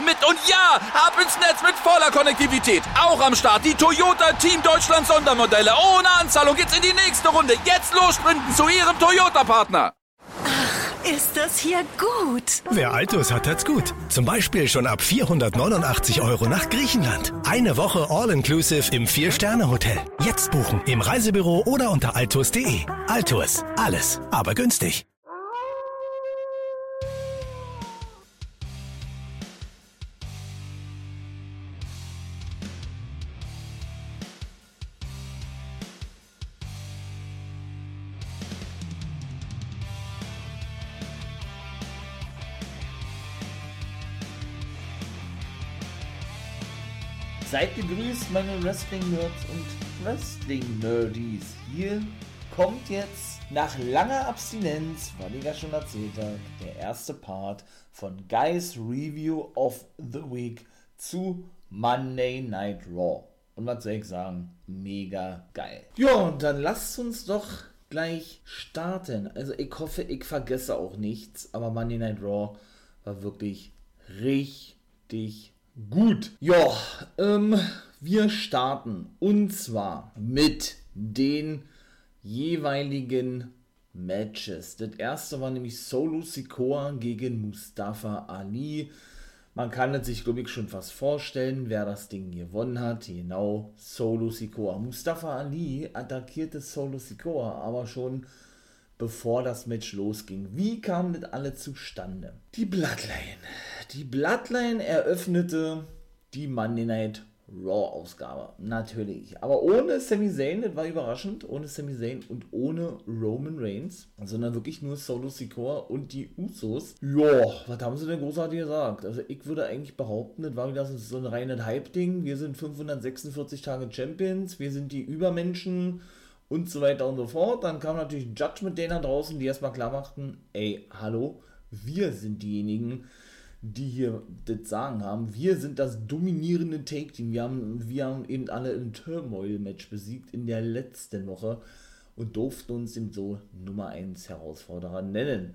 mit. Und ja, ab ins Netz mit voller Konnektivität. Auch am Start die Toyota Team Deutschland Sondermodelle. Ohne Anzahlung geht's in die nächste Runde. Jetzt los sprinten zu ihrem Toyota-Partner. Ist das hier gut? Wer Altus hat, hat's gut. Zum Beispiel schon ab 489 Euro nach Griechenland. Eine Woche All-Inclusive im Vier-Sterne-Hotel. Jetzt buchen im Reisebüro oder unter altus.de. Altus. Alles, aber günstig. Gegrüßt, meine Wrestling-Nerds und Wrestling-Nerdies. Hier kommt jetzt nach langer Abstinenz, weil ich ja schon erzählt habe, der erste Part von Guys Review of the Week zu Monday Night Raw. Und was soll ich sagen? Mega geil. Ja, und dann lasst uns doch gleich starten. Also ich hoffe, ich vergesse auch nichts, aber Monday Night Raw war wirklich richtig Gut, ja, ähm, wir starten und zwar mit den jeweiligen Matches. Das erste war nämlich Solo Sikoa gegen Mustafa Ali. Man kann es sich, glaube ich, schon fast vorstellen, wer das Ding gewonnen hat. Genau, Solo Sikoa. Mustafa Ali attackierte Solo Sikoa aber schon bevor das Match losging. Wie kam das alle zustande? Die Bloodline die Bloodline eröffnete die Monday Night Raw Ausgabe. Natürlich. Aber ohne Sami Zayn, das war überraschend, ohne Sami Zayn und ohne Roman Reigns, sondern wirklich nur Solo Sikoa und die Usos. Ja, was haben sie denn großartig gesagt? Also ich würde eigentlich behaupten, das war wieder so ein reines Hype-Ding. Wir sind 546 Tage Champions, wir sind die Übermenschen und so weiter und so fort. Dann kam natürlich Judgment Day nach draußen, die erstmal klar machten, ey, hallo, wir sind diejenigen, die hier das Sagen haben. Wir sind das dominierende Take-Team. Wir haben, wir haben eben alle im Turmoil-Match besiegt in der letzten Woche und durften uns eben so Nummer 1 Herausforderer nennen.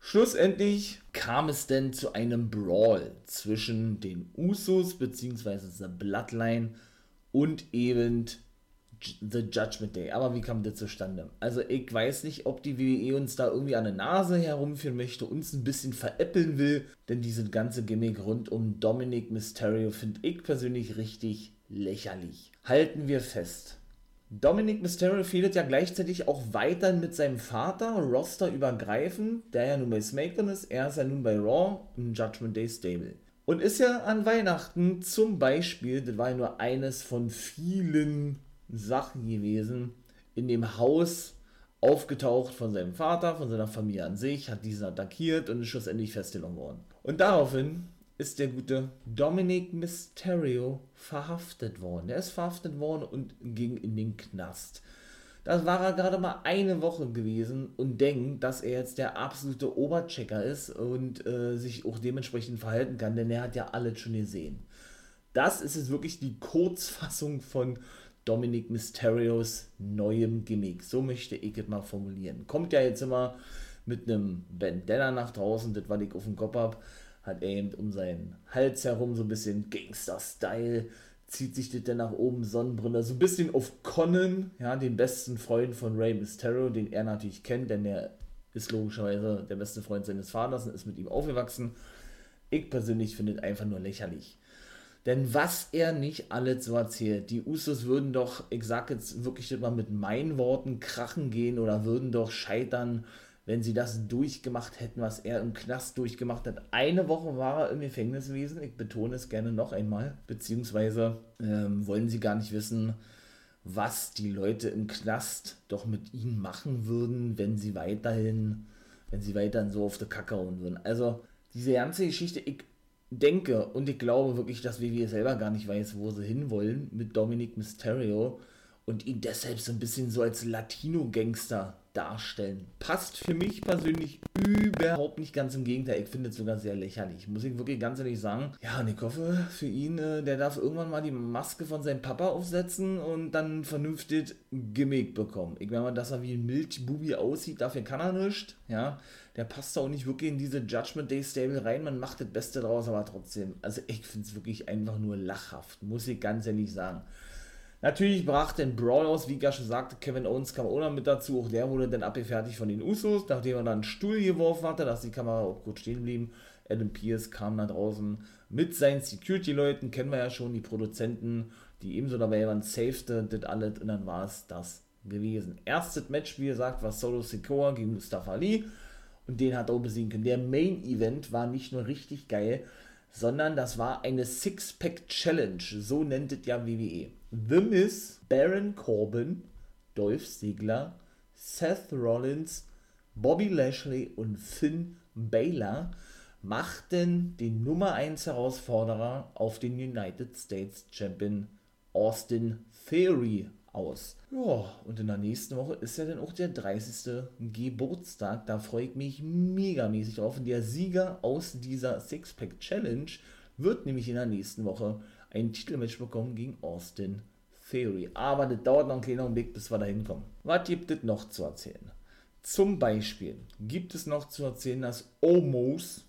Schlussendlich kam es denn zu einem Brawl zwischen den Usos bzw. der Bloodline und eben The Judgment Day. Aber wie kam das zustande? Also ich weiß nicht, ob die WWE uns da irgendwie an der Nase herumführen möchte, uns ein bisschen veräppeln will, denn diese ganze Gimmick rund um Dominic Mysterio finde ich persönlich richtig lächerlich. Halten wir fest. Dominic Mysterio fehlt ja gleichzeitig auch weiter mit seinem Vater, Roster übergreifend, der ja nun bei SmackDown ist, er ist ja nun bei Raw im Judgment Day Stable. Und ist ja an Weihnachten zum Beispiel, das war ja nur eines von vielen Sachen gewesen, in dem Haus aufgetaucht von seinem Vater, von seiner Familie an sich, hat diesen attackiert und ist schlussendlich festgenommen worden. Und daraufhin ist der gute Dominic Mysterio verhaftet worden. Er ist verhaftet worden und ging in den Knast. Das war er gerade mal eine Woche gewesen und denkt, dass er jetzt der absolute Oberchecker ist und äh, sich auch dementsprechend verhalten kann, denn er hat ja alles schon gesehen. Das ist jetzt wirklich die Kurzfassung von Dominic Mysterios neuem Gimmick. So möchte ich es mal formulieren. Kommt ja jetzt immer mit einem Bandana nach draußen, das was ich auf dem Kopf habe, hat er eben um seinen Hals herum so ein bisschen Gangster-Style, zieht sich das dann nach oben, Sonnenbrille, so ein bisschen auf Conan, ja, den besten Freund von Rey Mysterio, den er natürlich kennt, denn er ist logischerweise der beste Freund seines Vaters und ist mit ihm aufgewachsen. Ich persönlich finde es einfach nur lächerlich. Denn was er nicht alles so erzählt, die Usos würden doch, ich sag jetzt wirklich mal mit meinen Worten, krachen gehen oder würden doch scheitern, wenn sie das durchgemacht hätten, was er im Knast durchgemacht hat. Eine Woche war er im Gefängnis gewesen, ich betone es gerne noch einmal, beziehungsweise ähm, wollen sie gar nicht wissen, was die Leute im Knast doch mit ihnen machen würden, wenn sie weiterhin, wenn sie weiterhin so auf der Kacke hauen würden. Also, diese ganze Geschichte, ich denke und ich glaube wirklich, dass WWE selber gar nicht weiß, wo sie hinwollen mit Dominic Mysterio und ihn deshalb so ein bisschen so als Latino-Gangster darstellen. Passt für mich persönlich überhaupt nicht ganz im Gegenteil. Ich finde es sogar sehr lächerlich. Muss ich wirklich ganz ehrlich sagen. Ja, und ich hoffe für ihn, äh, der darf irgendwann mal die Maske von seinem Papa aufsetzen und dann vernünftig Gimmick bekommen. Ich meine mal, dass er wie ein Milchbubi aussieht, dafür kann er nicht. Ja, der passt auch nicht wirklich in diese Judgment Day Stable rein. Man macht das Beste draus, aber trotzdem. Also ich finde es wirklich einfach nur lachhaft. Muss ich ganz ehrlich sagen. Natürlich brach den Brawl aus, wie schon sagte, Kevin Owens kam auch noch mit dazu, auch der wurde dann abgefertigt von den Usos, nachdem er dann einen Stuhl geworfen hatte, dass die Kamera auch kurz stehen blieb. Adam Pierce kam da draußen mit seinen Security-Leuten, kennen wir ja schon, die Produzenten, die ebenso dabei waren, safete das alles und dann war es das gewesen. Erstes Match, wie gesagt, war Solo Sikoa gegen Mustafa Ali und den hat er auch besiegen können. Der Main-Event war nicht nur richtig geil, sondern das war eine Six-Pack-Challenge, so nennt es ja WWE. The Miz, Baron Corbin, Dolph Ziggler, Seth Rollins, Bobby Lashley und Finn Balor machten den Nummer 1 Herausforderer auf den United States Champion Austin Theory aus. Ja, und in der nächsten Woche ist ja dann auch der 30. Geburtstag. Da freue ich mich megamäßig drauf. Und der Sieger aus dieser Sixpack Challenge wird nämlich in der nächsten Woche ein Titelmatch bekommen gegen Austin Theory. Aber das dauert noch einen kleinen Augenblick, bis wir da hinkommen. Was gibt es noch zu erzählen? Zum Beispiel gibt es noch zu erzählen, dass Omos,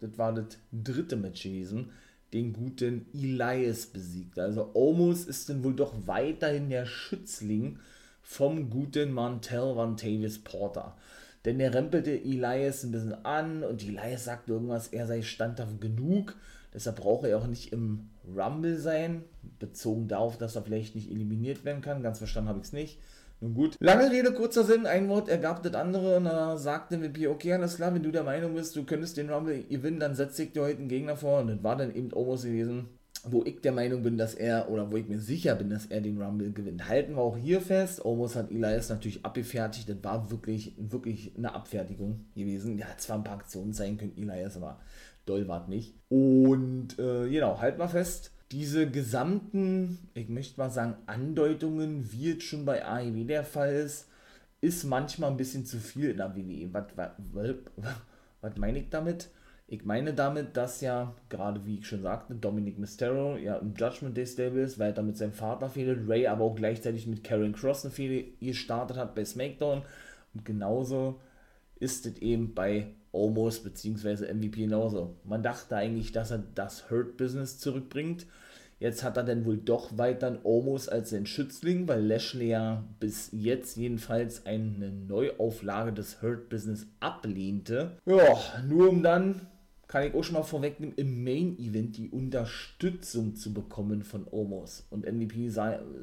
das war das dritte Match gewesen, den guten Elias besiegt. Also Omos ist dann wohl doch weiterhin der Schützling vom guten Montel Van Tavis Porter. Denn er rempelte Elias ein bisschen an und Elias sagt irgendwas, er sei standhaft genug. Deshalb brauche er auch nicht im Rumble sein, bezogen darauf, dass er vielleicht nicht eliminiert werden kann. Ganz verstanden habe ich es nicht. Nun gut. Lange Rede, kurzer Sinn, ein Wort ergab das andere und da sagte MVP, okay, alles klar, wenn du der Meinung bist, du könntest den Rumble gewinnen, dann setze ich dir heute einen Gegner vor und das war dann eben Omos gewesen, wo ich der Meinung bin, dass er, oder wo ich mir sicher bin, dass er den Rumble gewinnt. Halten wir auch hier fest, Omos hat Elias natürlich abgefertigt, das war wirklich, wirklich eine Abfertigung gewesen. Ja, zwar ein paar Aktionen sein können, Elias, aber doll war nicht. Und äh, genau, halten wir fest, diese gesamten, ich möchte mal sagen, Andeutungen, wie es schon bei AEW der Fall ist, ist manchmal ein bisschen zu viel in der WWE. Was, was, was meine ich damit? Ich meine damit, dass ja, gerade wie ich schon sagte, Dominic Mysterio ja im Judgment Day Stable ist, weil er mit seinem Vater fehlt, Ray aber auch gleichzeitig mit Karen Cross eine Fehde gestartet hat bei SmackDown. Und genauso ist es eben bei Omos bzw. MVP genauso. Man dachte eigentlich, dass er das Hurt Business zurückbringt. Jetzt hat er dann wohl doch weiter Omos als sein Schützling, weil Lashley ja bis jetzt jedenfalls eine Neuauflage des Hurt Business ablehnte. Ja, nur um dann, kann ich auch schon mal vorwegnehmen, im Main Event die Unterstützung zu bekommen von Omos. Und MVP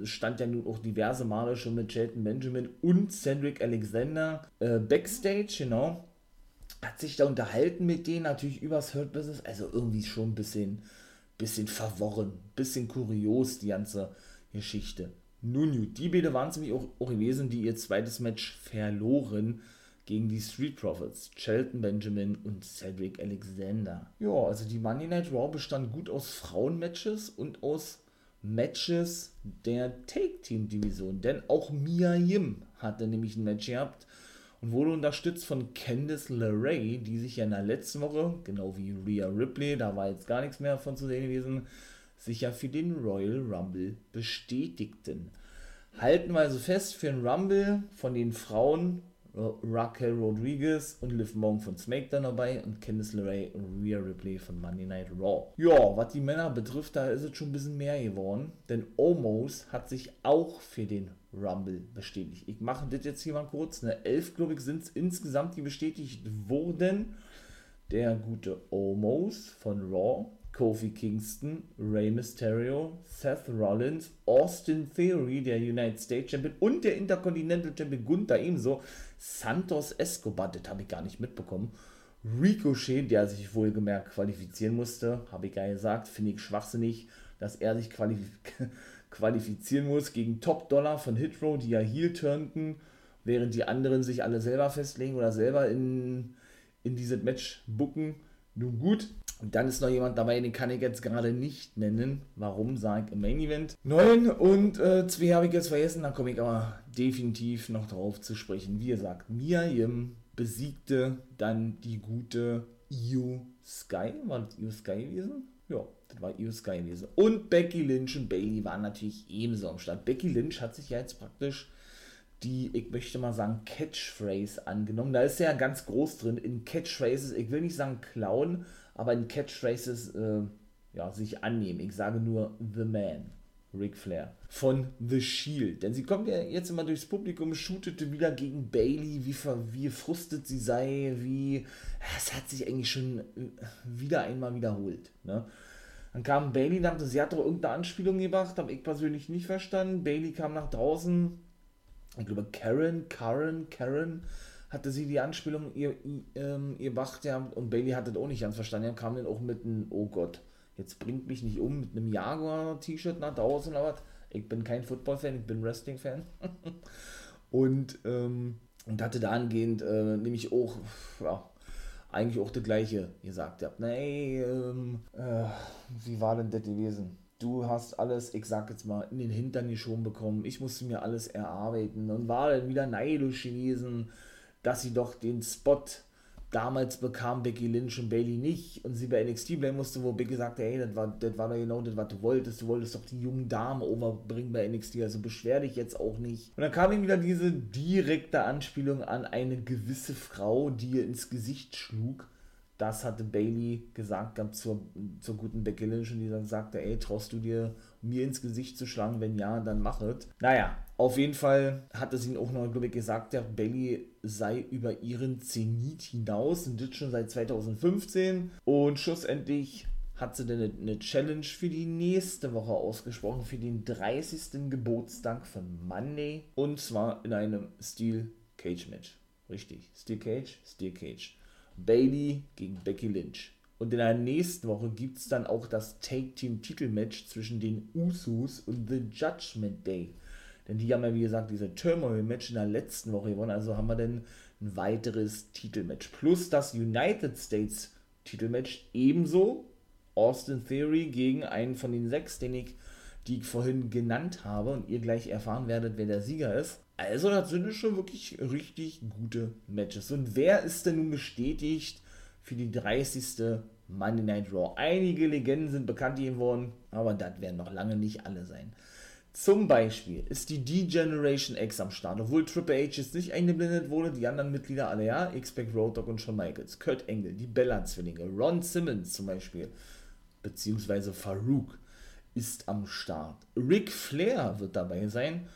stand ja nun auch diverse Male schon mit Shelton Benjamin und Cedric Alexander äh, backstage, genau hat sich da unterhalten mit denen, natürlich übers Hurt Business, also irgendwie schon ein bisschen, bisschen verworren, bisschen kurios, die ganze Geschichte. Nun die beide waren es nämlich auch, auch gewesen, die ihr zweites Match verloren gegen die Street Profits, Shelton Benjamin und Cedric Alexander. Ja, also die Monday Night Raw bestand gut aus Frauenmatches und aus Matches der Take-Team-Division, denn auch Mia Yim hatte nämlich ein Match gehabt und wurde unterstützt von Candice LeRae, die sich ja in der letzten Woche, genau wie Rhea Ripley, da war jetzt gar nichts mehr von zu sehen gewesen, sich ja für den Royal Rumble bestätigten. Halten wir also fest, für den Rumble von den Frauen Raquel Rodriguez und Liv Morgan von SmackDown dabei und Candice LeRae und Rhea Ripley von Monday Night Raw. Ja, was die Männer betrifft, da ist es schon ein bisschen mehr geworden, denn Omos hat sich auch für den Rumble bestätigt. Ich mache das jetzt hier mal kurz. Ne? Elf, glaube ich, sind es insgesamt, die bestätigt wurden. Der gute Omos von Raw, Kofi Kingston, Rey Mysterio, Seth Rollins, Austin Theory, der United States Champion und der Intercontinental Champion Gunther ebenso, Santos Escobar, das habe ich gar nicht mitbekommen, Ricochet, der sich wohlgemerkt qualifizieren musste, habe ich ja gesagt, finde ich schwachsinnig, dass er sich qualifiziert qualifizieren muss gegen Top Dollar von Hitro, die ja Heel turnten, während die anderen sich alle selber festlegen oder selber in, in dieses Match bucken. Nun gut, Und dann ist noch jemand dabei, den kann ich jetzt gerade nicht nennen. Warum, sage ich im Main Event. Neun und äh, zwei habe ich jetzt vergessen, da komme ich aber definitiv noch drauf zu sprechen. Wie gesagt, Mia Yim besiegte dann die gute Io Sky. War das Io Sky gewesen? Ja, das war Io Sky gewesen. Und Becky Lynch und Bailey waren natürlich ebenso am Start. Becky Lynch hat sich ja jetzt praktisch die, ich möchte mal sagen, Catchphrase angenommen. Da ist ja ganz groß drin in Catchphrases. Ich will nicht sagen klauen, aber in Catchphrases äh, ja, sich annehmen. Ich sage nur The Man. Ric Flair von The Shield. Denn sie kommt ja jetzt immer durchs Publikum, shootete wieder gegen Bailey, wie, wie frustet sie sei, wie. Es hat sich eigentlich schon äh, wieder einmal wiederholt. Ne? Dann kam Bailey, dachte, sie hat doch irgendeine Anspielung gemacht, habe ich persönlich nicht verstanden. Bailey kam nach draußen, ich glaube Karen, Karen, Karen hatte sie die Anspielung ihr, ihr, ähm, ihr Bach, ja, und Bailey hat das auch nicht ganz verstanden. Er kam dann auch mit einem, oh Gott, jetzt bringt mich nicht um, mit einem Jaguar-T-Shirt nach draußen was. Ich bin kein Football-Fan, ich bin Wrestling-Fan. und, ähm, und hatte dahingehend äh, nämlich auch, ja, eigentlich auch das gleiche gesagt. Habt, nee, ähm, äh, wie war denn das gewesen? du hast alles, ich sag jetzt mal, in den Hintern geschoben bekommen. Ich musste mir alles erarbeiten und war dann wieder neidisch gewesen, dass sie doch den Spot damals bekam Becky Lynch und Bailey nicht und sie bei NXT bleiben musste, wo Becky sagte, hey, das war, das war doch genau das, was du wolltest. Du wolltest doch die jungen Damen overbringen bei NXT, also beschwer dich jetzt auch nicht. Und dann kam ihm wieder diese direkte Anspielung an eine gewisse Frau, die ihr ins Gesicht schlug das hatte Bailey gesagt zur, zur guten Becky Lynch und die dann sagte, ey, traust du dir mir ins Gesicht zu schlagen? Wenn ja, dann mach es. Naja, auf jeden Fall hat es ihn auch noch, glaube ich, gesagt, der Bailey sei über ihren Zenit hinaus und das schon seit 2015 und schlussendlich hat sie dann eine Challenge für die nächste Woche ausgesprochen, für den 30. Geburtstag von Monday und zwar in einem Steel Cage Match. Richtig, Steel Cage, Steel Cage. Bailey gegen Becky Lynch. Und in der nächsten Woche gibt es dann auch das Take-Team-Titelmatch zwischen den Usos und The Judgment Day. Denn die haben ja, wie gesagt, diese Turmoil-Match in der letzten Woche gewonnen. Also haben wir dann ein weiteres Titelmatch. Plus das United States Titelmatch ebenso. Austin Theory gegen einen von den sechs, den ich, die ich vorhin genannt habe. Und ihr gleich erfahren werdet, wer der Sieger ist. Also, das sind schon wirklich richtig gute Matches. Und wer ist denn nun bestätigt für die 30. Monday Night Raw? Einige Legenden sind bekannt geworden, aber das werden noch lange nicht alle sein. Zum Beispiel ist die D-Generation X am Start, obwohl Triple H jetzt nicht eingeblendet wurde, die anderen Mitglieder alle ja, X-Pac, Road Dogg und Shawn Michaels, Kurt Engel, die Bella-Zwillinge, Ron Simmons zum Beispiel, beziehungsweise Farouk ist am Start. Ric Flair wird dabei sein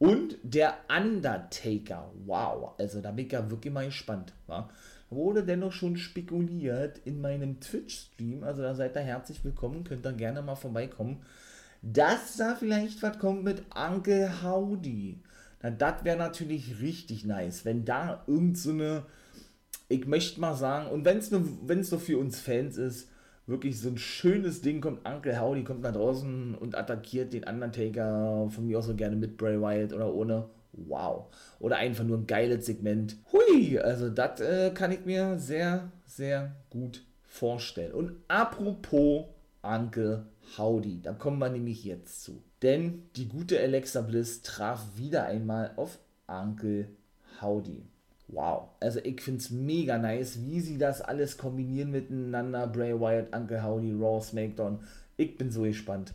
und der Undertaker. Wow, also da bin ich ja wirklich mal gespannt. Wa? Wurde dennoch schon spekuliert in meinem Twitch-Stream. Also da seid ihr herzlich willkommen, könnt ihr gerne mal vorbeikommen. Dass da vielleicht was kommt mit Uncle Howdy. Na, das wäre natürlich richtig nice, wenn da irgend so eine, ich möchte mal sagen, und wenn es nur, nur für uns Fans ist, wirklich so ein schönes Ding kommt. Uncle Howdy kommt nach draußen und attackiert den Undertaker von mir auch so gerne mit Bray Wyatt oder ohne. Wow. Oder einfach nur ein geiles Segment. Hui, also das äh, kann ich mir sehr, sehr gut vorstellen. Und apropos Uncle Howdy, da kommen wir nämlich jetzt zu. Denn die gute Alexa Bliss traf wieder einmal auf Uncle Howdy wow. Also ich finde es mega nice, wie sie das alles kombinieren miteinander. Bray Wyatt, Uncle Howdy, Raw, SmackDown. Ich bin so gespannt.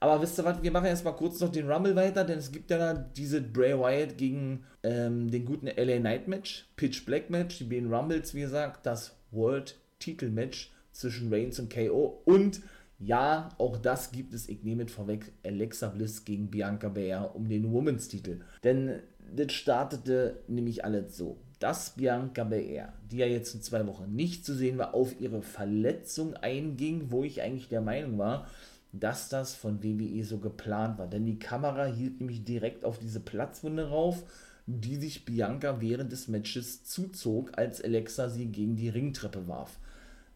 Aber wisst ihr was, wir machen erstmal kurz noch den Rumble weiter, denn es gibt ja da diese Bray Wyatt gegen ähm, den guten LA Knight Match, Pitch Black Match, die beiden Rumbles, wie gesagt, das World Titel Match zwischen Reigns und KO und ja, auch das gibt es, ich nehme es vorweg, Alexa Bliss gegen Bianca Belair um den Women's Titel. Denn das startete nämlich alles so dass Bianca Belair, die ja jetzt in zwei Wochen nicht zu sehen war, auf ihre Verletzung einging, wo ich eigentlich der Meinung war, dass das von WWE so geplant war. Denn die Kamera hielt nämlich direkt auf diese Platzwunde rauf, die sich Bianca während des Matches zuzog, als Alexa sie gegen die Ringtreppe warf.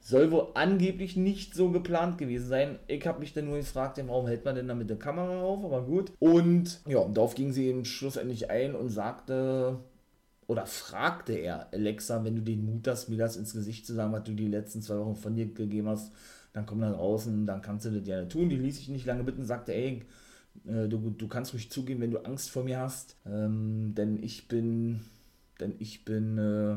Soll wohl angeblich nicht so geplant gewesen sein. Ich habe mich dann nur gefragt, warum hält man denn da mit der Kamera auf? Aber gut. Und ja, darauf ging sie eben schlussendlich ein und sagte, oder fragte er Alexa, wenn du den Mut hast, mir das ins Gesicht zu sagen, was du die letzten zwei Wochen von dir gegeben hast, dann komm dann raus und dann kannst du das gerne tun. Die ließ sich nicht lange bitten, sagte, ey, äh, du, du kannst ruhig zugeben, wenn du Angst vor mir hast, ähm, denn ich bin, denn ich bin äh,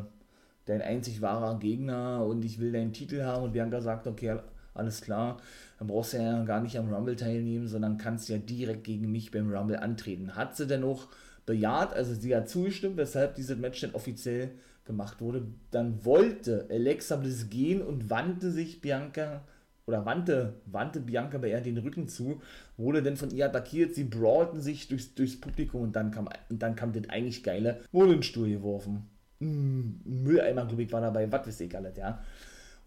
dein einzig wahrer Gegner und ich will deinen Titel haben. Und Bianca sagt, okay, alles klar, dann brauchst du ja gar nicht am Rumble teilnehmen, sondern kannst ja direkt gegen mich beim Rumble antreten. Hat sie denn auch bejaht, also sie hat zugestimmt, weshalb dieses Match dann offiziell gemacht wurde. Dann wollte Alexa Bliss gehen und wandte sich Bianca oder wandte, wandte Bianca bei ihr den Rücken zu, wurde dann von ihr attackiert, sie brawlten sich durchs, durchs Publikum und dann kam, und dann kam das eigentlich Geile, wurde in den Stuhl geworfen. Mm, Mülleimer, glaube ich, war dabei, was weiß ich alles, ja.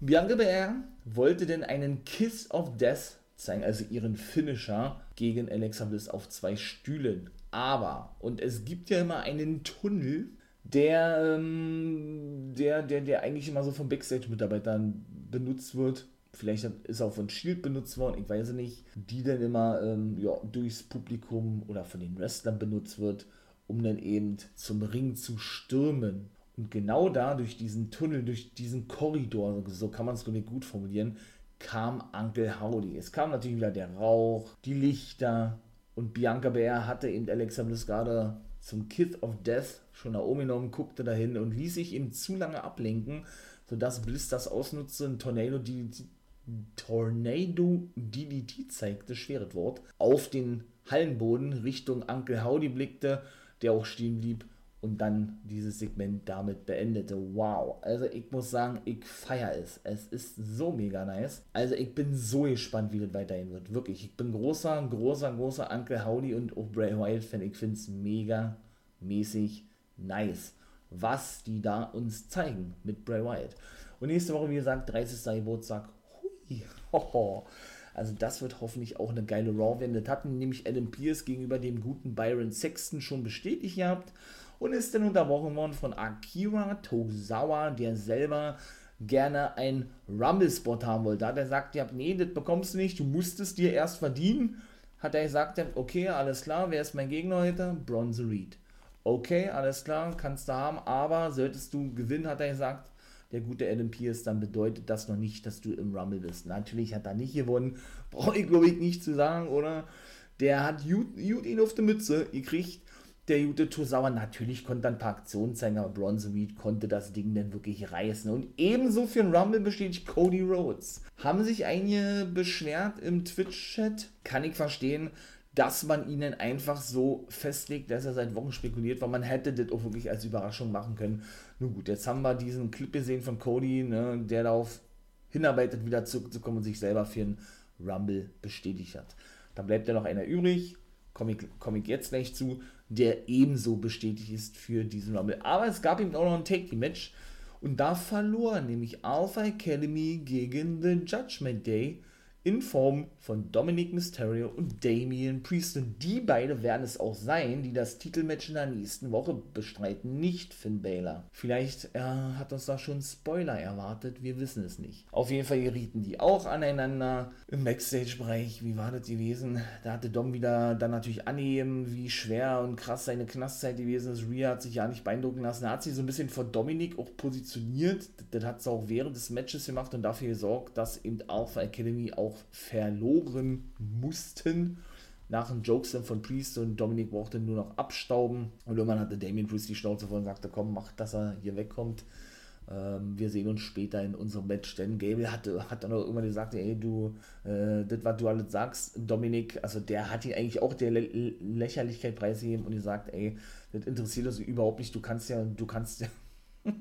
Bianca Belair wollte denn einen Kiss of Death zeigen, also ihren Finisher gegen Alexa Bliss auf zwei Stühlen. Aber, und es gibt ja immer einen Tunnel, der, ähm, der, der, der eigentlich immer so von Backstage-Mitarbeitern benutzt wird. Vielleicht ist auch von Shield benutzt worden, ich weiß es nicht. Die dann immer ähm, ja, durchs Publikum oder von den Wrestlern benutzt wird, um dann eben zum Ring zu stürmen. Und genau da, durch diesen Tunnel, durch diesen Korridor, so kann man es gut formulieren, kam Uncle Howdy. Es kam natürlich wieder der Rauch, die Lichter. Und Bianca Bär hatte eben Alexa Bliss gerade zum Kiss of Death schon nach oben genommen, guckte dahin und ließ sich eben zu lange ablenken, sodass Bliss das ausnutzte, ein Tornado DDT, Tornado DDT zeigte, schweres Wort, auf den Hallenboden Richtung Uncle Howdy blickte, der auch stehen blieb und dann dieses Segment damit beendete. Wow, also ich muss sagen, ich feiere es. Es ist so mega nice. Also ich bin so gespannt, wie das weiterhin wird. Wirklich, ich bin großer, großer, großer Uncle Howdy und auch Bray Wyatt Fan. Ich finde es mega mäßig nice, was die da uns zeigen mit Bray Wyatt. Und nächste Woche, wie gesagt, 30. Geburtstag. Hui, hoho. Also das wird hoffentlich auch eine geile Raw werden. Das hatten nämlich Adam Pierce gegenüber dem guten Byron Sexton schon bestätigt gehabt und ist dann unterbrochen worden von Akira Tozawa, der selber gerne einen Rumble-Spot haben wollte. Da hat er gesagt, ja, nee, das bekommst du nicht, du musst es dir erst verdienen. Hat er gesagt, okay, alles klar, wer ist mein Gegner heute? Bronze Reed. Okay, alles klar, kannst du haben, aber solltest du gewinnen, hat er gesagt, der gute Adam Pierce, dann bedeutet das noch nicht, dass du im Rumble bist. Natürlich hat er nicht gewonnen, brauche ich glaube ich nicht zu sagen, oder? Der hat gut, ihn auf die Mütze gekriegt der gute Tosawa. Natürlich konnte er ein paar Aktionen zeigen, aber Bronze Reed konnte das Ding dann wirklich reißen. Und ebenso für den Rumble besteht Cody Rhodes. Haben sich einige beschwert im Twitch-Chat. Kann ich verstehen, dass man ihnen einfach so festlegt, dass er seit Wochen spekuliert, weil man hätte das auch wirklich als Überraschung machen können. Nun gut, jetzt haben wir diesen Clip gesehen von Cody, ne, der darauf hinarbeitet, wieder zurückzukommen und sich selber für einen Rumble bestätigt hat. Da bleibt ja noch einer übrig, komme ich, komm ich jetzt gleich zu, der ebenso bestätigt ist für diesen Rumble. Aber es gab eben auch noch ein Take-Match und da verlor nämlich Alpha Academy gegen The Judgment Day in Form von Dominic Mysterio und Damian Priest. Und die beiden werden es auch sein, die das Titelmatch in der nächsten Woche bestreiten, nicht Finn Balor. Vielleicht äh, hat uns da schon Spoiler erwartet, wir wissen es nicht. Auf jeden Fall gerieten die auch aneinander im Backstage-Bereich. Wie war das gewesen? Da hatte Dom wieder dann natürlich angegeben, wie schwer und krass seine Knastzeit gewesen ist. Rhea hat sich ja nicht beeindrucken lassen. Er hat sich so ein bisschen vor Dominik auch positioniert. Das hat sie auch während des Matches gemacht und dafür gesorgt, dass eben Alpha Academy auch auch verloren mussten. Nach dem Jokes von Priest und Dominik brauchte nur noch abstauben. Und irgendwann hatte Damien Priest die Schnauze voll und sagte, komm, mach, dass er hier wegkommt. Ähm, wir sehen uns später in unserem Match. Denn Gable hatte, hat dann auch irgendwann gesagt, ey, du, äh, das, was du alles sagst, Dominik, also der hat ihn eigentlich auch der Lä Lächerlichkeit preisgegeben und gesagt, ey, das interessiert uns überhaupt nicht, du kannst ja, du kannst ja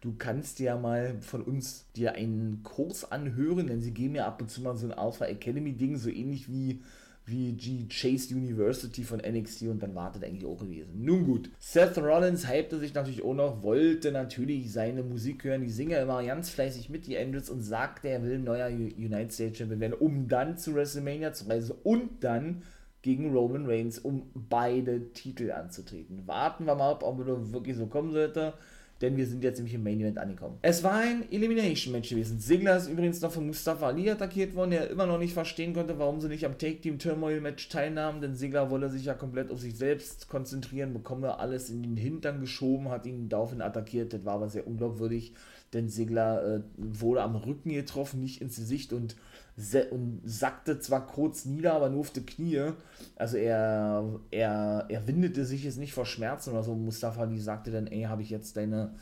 du kannst ja mal von uns dir einen Kurs anhören, denn sie geben ja ab und zu mal so ein Alpha Academy Ding, so ähnlich wie wie G Chase University von NXT und dann wartet eigentlich auch gewesen. Nun gut, Seth Rollins hypte sich natürlich auch noch, wollte natürlich seine Musik hören, die Singer immer ganz fleißig mit, die Andrews, und sagte, er will neuer United States Champion werden, um dann zu WrestleMania zu reisen und dann gegen Roman Reigns, um beide Titel anzutreten. Warten wir mal, ob er wirklich so kommen sollte denn wir sind jetzt nämlich im Main Event angekommen. Es war ein Elimination Match gewesen. Ziggler ist übrigens noch von Mustafa Ali attackiert worden, der immer noch nicht verstehen konnte, warum sie nicht am Take Team Turmoil Match teilnahmen, denn Ziggler wolle sich ja komplett auf sich selbst konzentrieren, bekomme alles in den Hintern geschoben, hat ihn daraufhin attackiert. Das war aber sehr unglaubwürdig, denn Ziggler äh, wurde am Rücken getroffen, nicht ins Gesicht und und sackte zwar kurz nieder, aber nur auf die Knie. Also er, er, er windete sich jetzt nicht vor Schmerzen oder so. Mustafa Ali sagte dann, ey, habe ich jetzt deine,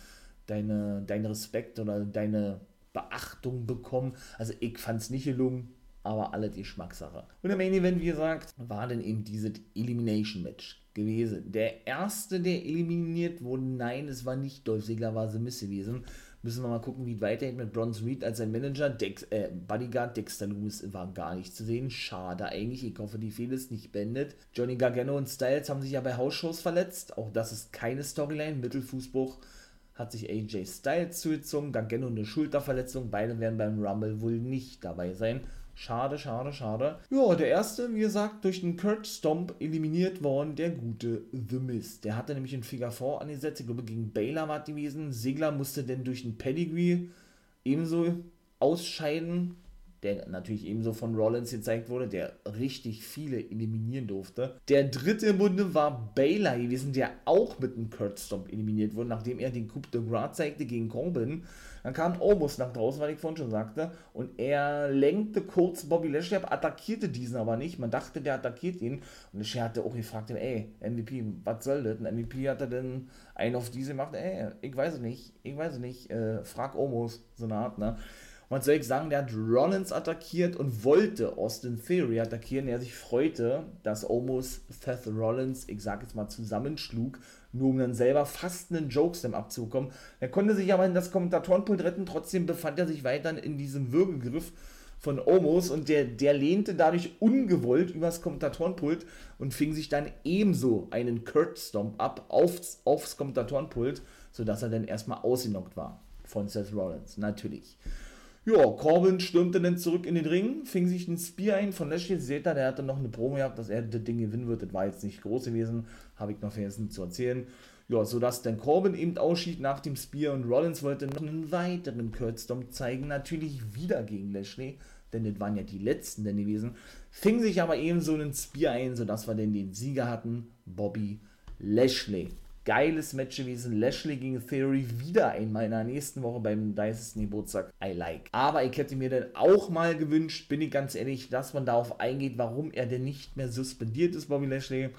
deine, deinen Respekt oder deine Beachtung bekommen. Also ich fand es nicht gelungen, aber alle die Geschmackssache. Und im Main Event, wie gesagt, war dann eben dieses Elimination Match gewesen. Der erste, der eliminiert wurde, nein, es war nicht Dolph Ziggler, war The Miss gewesen. Müssen wir mal gucken, wie es weitergeht mit Bronze Reed als sein Manager. Dex, äh, Bodyguard Dexter Lewis war gar nicht zu sehen. Schade eigentlich. Ich hoffe, die Fehler ist nicht beendet. Johnny Gargano und Styles haben sich ja bei Hausshows verletzt. Auch das ist keine Storyline. Mittelfußbruch hat sich AJ Styles zugezogen. Gargano eine Schulterverletzung. Beide werden beim Rumble wohl nicht dabei sein. Schade, schade, schade. Ja, der erste, wie gesagt, durch den Kurt Stomp eliminiert worden, der gute The Miz. Der hatte nämlich einen Figure 4 angesetzt, ich glaube gegen Baylor war gewesen. Segler musste dann durch den Pedigree ebenso ausscheiden der natürlich ebenso von Rollins gezeigt wurde, der richtig viele eliminieren durfte. Der dritte im Bunde war Baylor gewesen, der auch mit einem Kurt Stomp eliminiert wurde, nachdem er den Coup de Gras zeigte gegen Corbin. Dann kam Omos nach draußen, was ich vorhin schon sagte, und er lenkte kurz Bobby Lashley ab, attackierte diesen aber nicht. Man dachte, der attackiert ihn. Und Lashley hatte auch gefragt, ey, MVP, was soll das? Ein MVP hat er denn einen auf diese gemacht, ey, ich weiß es nicht, ich weiß es nicht, äh, frag Omos, so eine Art, ne? Und soll ich sagen, der hat Rollins attackiert und wollte Austin Theory attackieren. Er sich freute, dass Omos Seth Rollins, ich sag jetzt mal, zusammenschlug, nur um dann selber fast einen Jokeslam abzubekommen. Er konnte sich aber in das Kommentatorenpult retten, trotzdem befand er sich weiterhin in diesem Würgegriff von Omos und der, der lehnte dadurch ungewollt übers Kommentatorenpult und fing sich dann ebenso einen Kurt Stomp ab aufs, aufs Kommentatorenpult, sodass er dann erstmal ausgenockt war von Seth Rollins, natürlich. Ja, Corbin stürmte dann zurück in den Ring, fing sich ein Spear ein von Lashley. Seht ihr, der hatte noch eine Promo gehabt, dass er das Ding gewinnen wird. Das war jetzt nicht groß gewesen, habe ich noch vergessen zu erzählen. Ja, sodass dann Corbin eben ausschied nach dem Spear und Rollins wollte noch einen weiteren Kurzdom zeigen. Natürlich wieder gegen Lashley, denn das waren ja die letzten denn gewesen. Fing sich aber eben so einen Spear ein, sodass wir dann den Sieger hatten, Bobby Lashley geiles Match gewesen. Lashley gegen Theory wieder einmal in der nächsten Woche beim 30. Geburtstag. I like. Aber ich hätte mir dann auch mal gewünscht, bin ich ganz ehrlich, dass man darauf eingeht, warum er denn nicht mehr suspendiert ist, Bobby Lashley.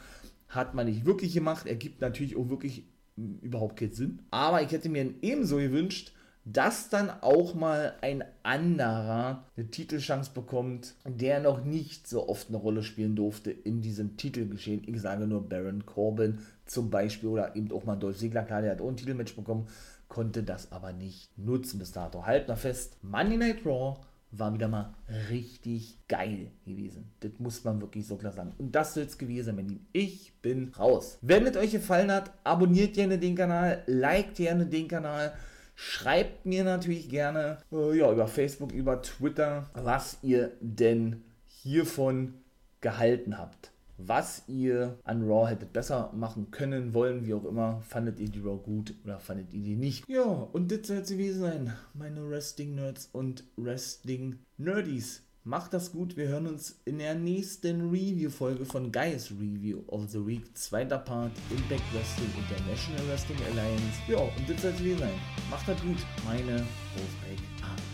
Hat man nicht wirklich gemacht. Er gibt natürlich auch wirklich überhaupt keinen Sinn. Aber ich hätte mir ebenso gewünscht, dass dann auch mal ein anderer eine Titelchance bekommt, der noch nicht so oft eine Rolle spielen durfte in diesem Titelgeschehen. Ich sage nur Baron Corbin zum Beispiel oder eben auch mal Dolph Ziggler, klar, der hat auch ein Titelmatch bekommen, konnte das aber nicht nutzen bis dato. Halt mal fest, Monday Night Raw war wieder mal richtig geil gewesen. Das muss man wirklich so klar sagen. Und das soll es gewesen sein, Lieben. Ich bin raus. Wenn es euch gefallen hat, abonniert gerne den Kanal, liked gerne den Kanal. Schreibt mir natürlich gerne äh, ja, über Facebook, über Twitter, was ihr denn hiervon gehalten habt. Was ihr an Raw hättet besser machen können, wollen, wie auch immer. Fandet ihr die Raw gut oder fandet ihr die nicht? Ja, und das soll es gewesen sein, meine Wrestling-Nerds und Wrestling-Nerdies. Macht das gut, wir hören uns in der nächsten Review-Folge von Guys Review of the Week, zweiter Part Impact Wrestling International Wrestling Alliance. Ja, und das soll es sein. Macht das gut, meine Wolfpack.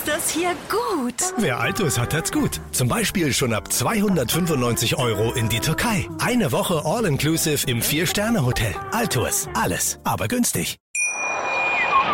Ist das hier gut. Wer Altus hat, hat's gut. Zum Beispiel schon ab 295 Euro in die Türkei. Eine Woche All-Inclusive im Vier-Sterne-Hotel. Altus. Alles, aber günstig.